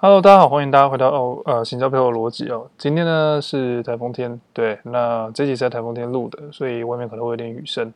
Hello，大家好，欢迎大家回到哦，呃，行销背后的逻辑哦。今天呢是台风天，对，那这集是在台风天录的，所以外面可能会有点雨声。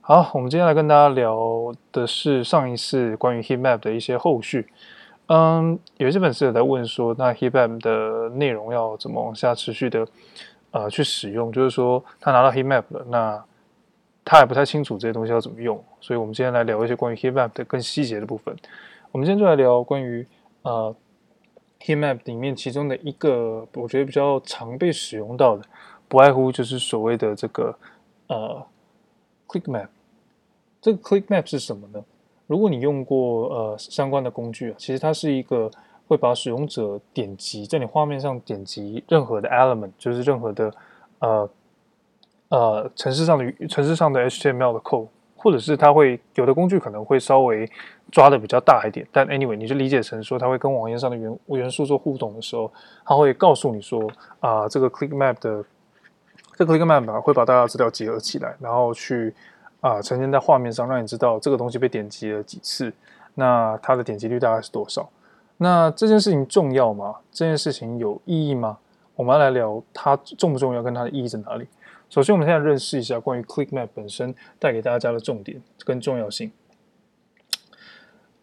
好，我们今天来跟大家聊的是上一次关于 heat map 的一些后续。嗯，有些粉丝也在问说，那 heat map 的内容要怎么往下持续的呃去使用？就是说他拿到 heat map 了，那他还不太清楚这些东西要怎么用，所以我们今天来聊一些关于 heat map 的更细节的部分。我们今天就来聊关于呃。Heat map 里面其中的一个，我觉得比较常被使用到的，不外乎就是所谓的这个呃 click map。这个 click map 是什么呢？如果你用过呃相关的工具啊，其实它是一个会把使用者点击在你画面上点击任何的 element，就是任何的呃呃城市上的城市上的 HTML 的 code。或者是它会有的工具可能会稍微抓的比较大一点，但 anyway 你就理解成说它会跟网页上的元元素做互动的时候，它会告诉你说啊、这个 click map 的这个 click map 吧会把大家资料结合起来，然后去啊、呈现在画面上，让你知道这个东西被点击了几次，那它的点击率大概是多少？那这件事情重要吗？这件事情有意义吗？我们要来聊它重不重要，跟它的意义在哪里？首先，我们现在认识一下关于 Click Map 本身带给大家的重点跟重要性。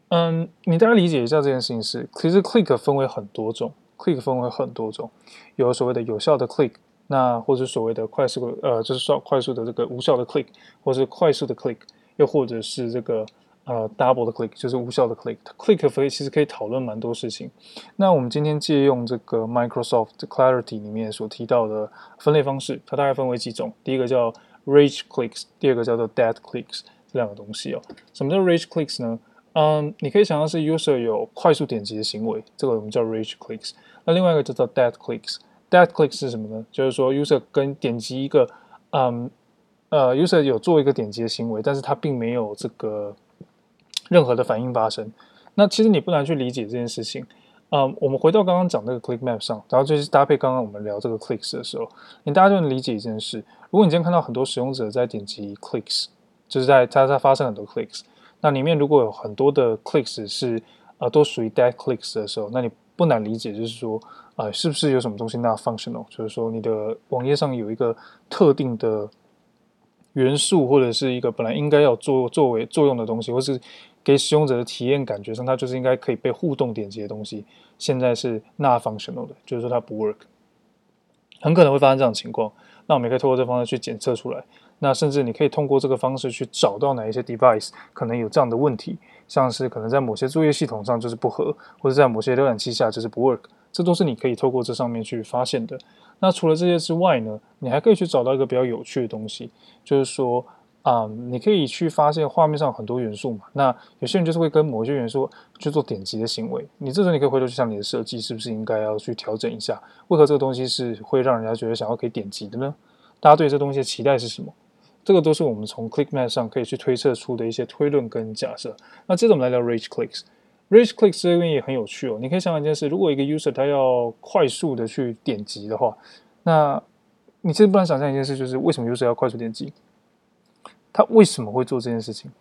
嗯，你大概理解一下这件事情是，其实 Click 分为很多种，Click 分为很多种，有所谓的有效的 Click，那或者所谓的快速，呃，就是说快速的这个无效的 Click，或是快速的 Click，又或者是这个。呃，double 的 click 就是无效的 click，click 可以其实可以讨论蛮多事情。那我们今天借用这个 Microsoft Clarity 里面所提到的分类方式，它大概分为几种。第一个叫 rage clicks，第二个叫做 dead clicks，这两个东西哦。什么叫 rage clicks 呢？嗯，你可以想象是 user 有快速点击的行为，这个我们叫 rage clicks。那另外一个叫做 dead clicks，dead clicks 是什么呢？就是说 user 跟点击一个，嗯，呃，user 有做一个点击的行为，但是它并没有这个。任何的反应发生，那其实你不难去理解这件事情。嗯，我们回到刚刚讲那个 click map 上，然后就是搭配刚刚我们聊这个 clicks 的时候，你大家就能理解一件事。如果你今天看到很多使用者在点击 clicks，就是在它在发生很多 clicks，那里面如果有很多的 clicks 是呃都属于 dead clicks 的时候，那你不难理解，就是说呃是不是有什么东西 not functional，就是说你的网页上有一个特定的元素或者是一个本来应该要做作为作用的东西，或是给使用者的体验感觉上，它就是应该可以被互动点击的东西，现在是 not functional 的，就是说它不 work，很可能会发生这样的情况。那我们也可以通过这方式去检测出来。那甚至你可以通过这个方式去找到哪一些 device 可能有这样的问题，像是可能在某些作业系统上就是不合，或者在某些浏览器下就是不 work，这都是你可以透过这上面去发现的。那除了这些之外呢，你还可以去找到一个比较有趣的东西，就是说。啊、你可以去发现画面上很多元素嘛。那有些人就是会跟某些元素去做点击的行为。你这时候你可以回头去想你的设计是不是应该要去调整一下？为何这个东西是会让人家觉得想要可以点击的呢？大家对这东西的期待是什么？这个都是我们从 Click Map 上可以去推测出的一些推论跟假设。那接着我们来聊 Rage Clicks。Rage Clicks 这边也很有趣哦。你可以想想一件事：如果一个 user 他要快速的去点击的话，那你其实不难想象一件事，就是为什么 user 要快速点击？他为什么会做这件事情？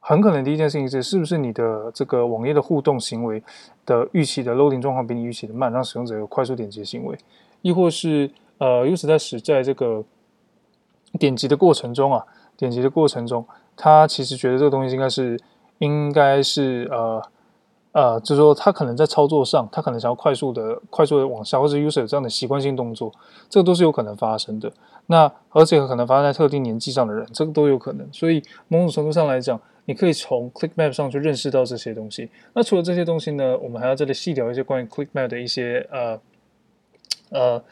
很可能第一件事情是，是不是你的这个网页的互动行为的预期的 loading 状况比你预期的慢，让使用者有快速点击的行为？亦或是呃，user 在使在这个点击的过程中啊，点击的过程中，他其实觉得这个东西应该是应该是呃。呃，就是说他可能在操作上，他可能想要快速的、快速的往下，或者 user 这样的习惯性动作，这个都是有可能发生的。那而且可能发生在特定年纪上的人，这个都有可能。所以某种程度上来讲，你可以从 Click Map 上去认识到这些东西。那除了这些东西呢，我们还要这里细聊一些关于 Click Map 的一些呃呃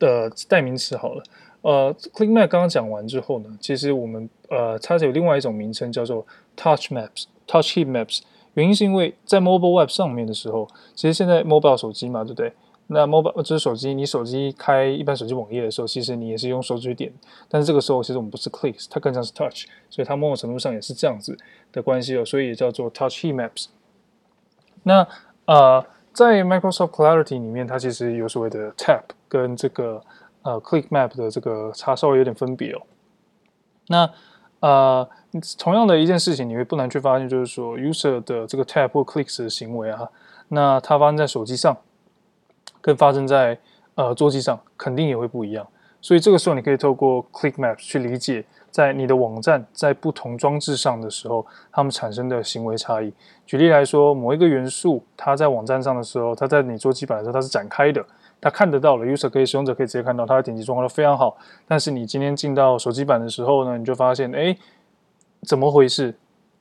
的代名词。好了，呃，Click Map 刚刚讲完之后呢，其实我们呃它是有另外一种名称叫做 Touch Maps、Touch Heat Maps。原因是因为在 mobile web 上面的时候，其实现在 mobile 手机嘛，对不对？那 mobile 就是手机，你手机开一般手机网页的时候，其实你也是用手指点，但是这个时候其实我们不是 clicks，它更像是 touch，所以它某种程度上也是这样子的关系哦，所以也叫做 touch heat maps。那呃，在 Microsoft Clarity 里面，它其实有所谓的 tap 跟这个呃 click map 的这个差稍微有点分别哦。那呃。同样的一件事情，你会不难去发现，就是说，user 的这个 tap 或 clicks 的行为啊，那它发生在手机上，跟发生在呃桌机上，肯定也会不一样。所以这个时候，你可以透过 click map 去理解，在你的网站在不同装置上的时候，它们产生的行为差异。举例来说，某一个元素，它在网站上的时候，它在你桌机版的时候，它是展开的，它看得到了，user 可以使用者可以直接看到，它的点击状况都非常好。但是你今天进到手机版的时候呢，你就发现，哎。怎么回事？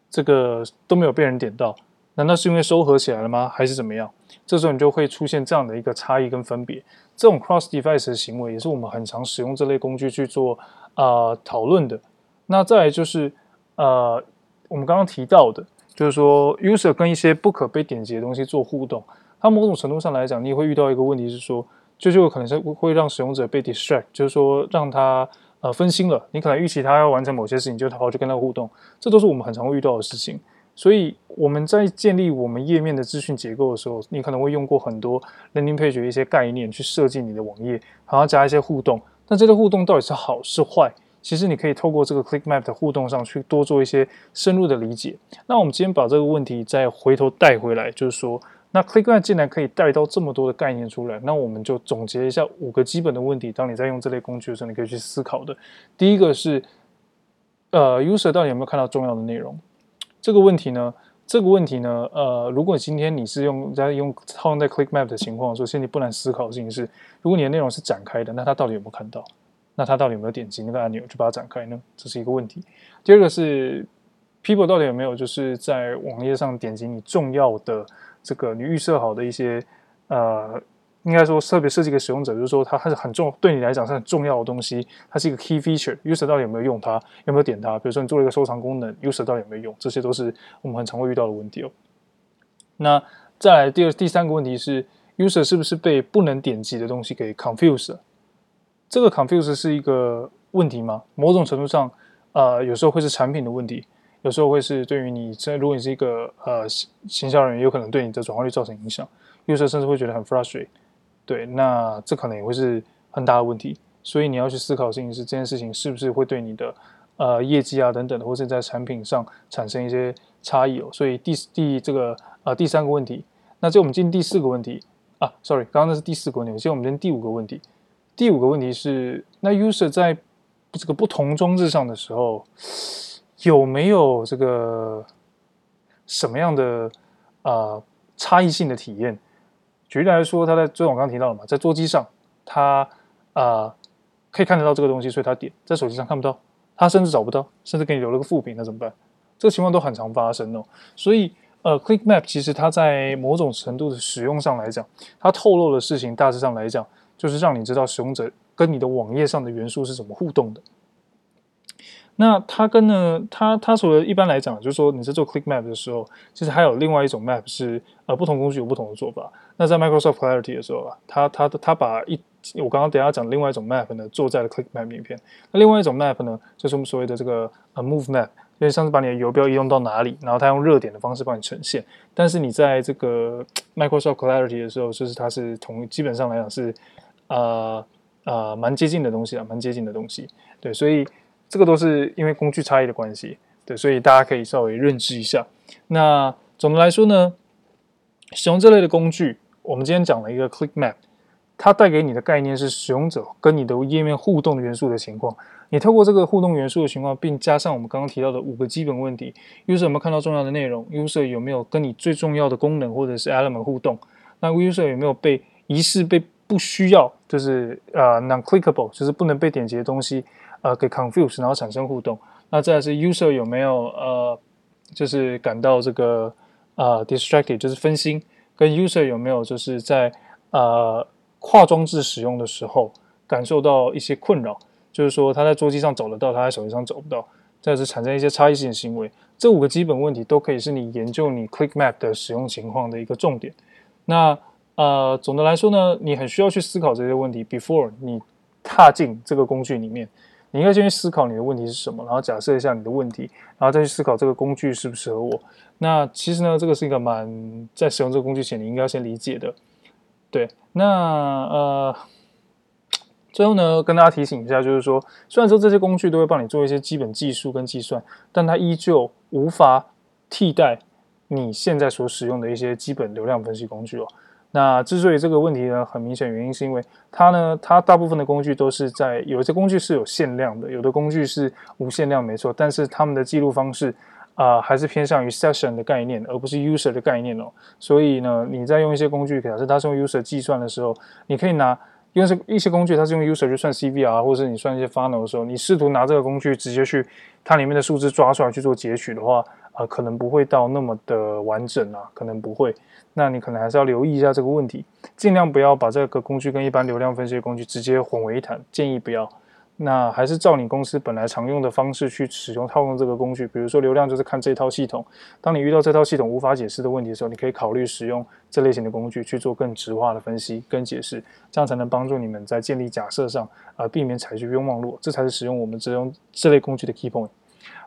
这个都没有被人点到，难道是因为收合起来了吗？还是怎么样？这时候你就会出现这样的一个差异跟分别。这种 cross device 的行为也是我们很常使用这类工具去做啊、讨论的。那再来就是呃，我们刚刚提到的，就是说 user 跟一些不可被点击的东西做互动，它某种程度上来讲，你也会遇到一个问题是说，就就可能是会让使用者被 distract，就是说让他。呃，分心了，你可能预期他要完成某些事情，就他跑去跟他互动，这都是我们很常会遇到的事情。所以我们在建立我们页面的资讯结构的时候，你可能会用过很多 landing page 一些概念去设计你的网页，然后加一些互动。但这个互动到底是好是坏？其实你可以透过这个 click map 的互动上去多做一些深入的理解。那我们今天把这个问题再回头带回来，就是说。那 ClickMap 竟然可以带到这么多的概念出来，那我们就总结一下五个基本的问题。当你在用这类工具的时候，你可以去思考的。第一个是，呃，User 到底有没有看到重要的内容？这个问题呢，这个问题呢，呃，如果今天你是用在用套用在 ClickMap 的情况，首先你不难思考的事情是，如果你的内容是展开的，那他到底有没有看到？那他到底有没有点击那个按钮去把它展开呢？这是一个问题。第二个是，People 到底有没有就是在网页上点击你重要的？这个你预设好的一些，呃，应该说特别设计给使用者，就是说它还是很重，对你来讲是很重要的东西，它是一个 key feature。user 到底有没有用它，有没有点它？比如说你做了一个收藏功能，user 到底有没有用？这些都是我们很常会遇到的问题哦。那再来第二、第三个问题是，user 是不是被不能点击的东西给 confuse？这个 confuse 是一个问题吗？某种程度上，呃，有时候会是产品的问题。有时候会是对于你，这如果你是一个呃行销人员，有可能对你的转化率造成影响。有时候甚至会觉得很 frustrated 对，那这可能也会是很大的问题。所以你要去思考的事情是，这件事情是不是会对你的呃业绩啊等等的，或是在产品上产生一些差异哦。所以第第这个呃第三个问题，那这我们进第四个问题啊，sorry，刚刚那是第四个问题，现在我们进第五个问题。第五个问题是，那 user 在这个不同装置上的时候。有没有这个什么样的呃差异性的体验？举例来说，他在就我刚刚提到的嘛，在桌机上，他啊、呃、可以看得到这个东西，所以他点；在手机上看不到，他甚至找不到，甚至给你留了个负屏，那怎么办？这个情况都很常发生哦。所以呃，Click Map 其实它在某种程度的使用上来讲，它透露的事情大致上来讲，就是让你知道使用者跟你的网页上的元素是怎么互动的。那它跟呢，它它除了一般来讲，就是说你在做 Click Map 的时候，其实还有另外一种 Map 是呃不同工具有不同的做法。那在 Microsoft Clarity 的时候啊，它它它把一我刚刚等下讲另外一种 Map 呢，做在了 Click Map 里面。那另外一种 Map 呢，就是我们所谓的这个呃 Move Map，因为上次把你的游标移动到哪里，然后它用热点的方式帮你呈现。但是你在这个 Microsoft Clarity 的时候，就是它是同基本上来讲是呃呃蛮接近的东西啊，蛮接近的东西。对，所以。这个都是因为工具差异的关系，对，所以大家可以稍微认知一下。那总的来说呢，使用这类的工具，我们今天讲了一个 Click Map，它带给你的概念是使用者跟你的页面互动元素的情况。你透过这个互动元素的情况，并加上我们刚刚提到的五个基本问题：User 有没有看到重要的内容？User 有没有跟你最重要的功能或者是 element 互动？那 User 有没有被疑似被不需要，就是呃 non-clickable，就是不能被点击的东西？呃，给 confuse，然后产生互动。那再来是 user 有没有呃，就是感到这个呃 distracted，就是分心。跟 user 有没有就是在呃跨装置使用的时候感受到一些困扰，就是说他在桌机上找得到，他在手机上找不到。再是产生一些差异性行为。这五个基本问题都可以是你研究你 Click Map 的使用情况的一个重点。那呃，总的来说呢，你很需要去思考这些问题，before 你踏进这个工具里面。你应该先去思考你的问题是什么，然后假设一下你的问题，然后再去思考这个工具适不适合我。那其实呢，这个是一个蛮在使用这个工具前，你应该要先理解的。对，那呃，最后呢，跟大家提醒一下，就是说，虽然说这些工具都会帮你做一些基本计数跟计算，但它依旧无法替代你现在所使用的一些基本流量分析工具哦。那之所以这个问题呢，很明显原因是因为它呢，它大部分的工具都是在有些工具是有限量的，有的工具是无限量，没错，但是他们的记录方式啊、还是偏向于 session 的概念，而不是 user 的概念哦。所以呢，你在用一些工具，假设它是用 user 计算的时候，你可以拿。因为是一些工具，它是用 user 去算 CVR，或者你算一些 funnel 的时候，你试图拿这个工具直接去它里面的数字抓出来去做截取的话，呃，可能不会到那么的完整啊，可能不会。那你可能还是要留意一下这个问题，尽量不要把这个工具跟一般流量分析的工具直接混为一谈，建议不要。那还是照你公司本来常用的方式去使用套用这个工具，比如说流量就是看这套系统。当你遇到这套系统无法解释的问题的时候，你可以考虑使用这类型的工具去做更直化的分析跟解释，这样才能帮助你们在建立假设上，呃，避免采取冤枉路。这才是使用我们这种这类工具的 key point。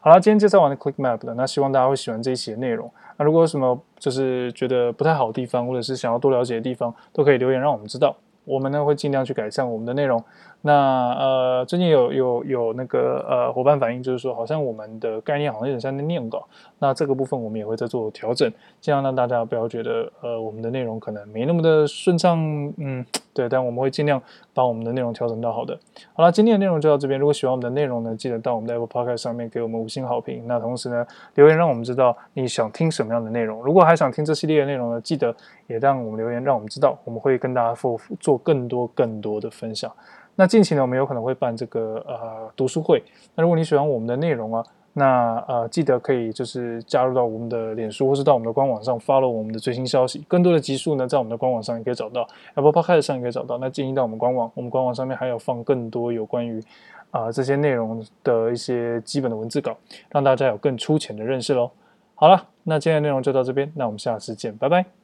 好了，今天介绍完的 ClickMap 了，那希望大家会喜欢这一期的内容。那如果有什么就是觉得不太好的地方，或者是想要多了解的地方，都可以留言让我们知道。我们呢会尽量去改善我们的内容。那呃，最近有有有那个呃伙伴反映，就是说好像我们的概念好像有点像在念稿。那这个部分我们也会再做调整，尽量让大家不要觉得呃我们的内容可能没那么的顺畅。嗯，对，但我们会尽量把我们的内容调整到好的。好了，今天的内容就到这边。如果喜欢我们的内容呢，记得到我们的 Apple Podcast 上面给我们五星好评。那同时呢，留言让我们知道你想听什么样的内容。如果还想听这系列的内容呢，记得也让我们留言让我们知道，我们会跟大家做做更多更多的分享。那近期呢，我们有可能会办这个呃读书会。那如果你喜欢我们的内容啊，那呃记得可以就是加入到我们的脸书，或是到我们的官网上 follow 我们的最新消息。更多的集数呢，在我们的官网上也可以找到，Apple Podcast 上也可以找到。那建议到我们官网，我们官网上面还有放更多有关于啊、这些内容的一些基本的文字稿，让大家有更粗浅的认识喽。好了，那今天的内容就到这边，那我们下次见，拜拜。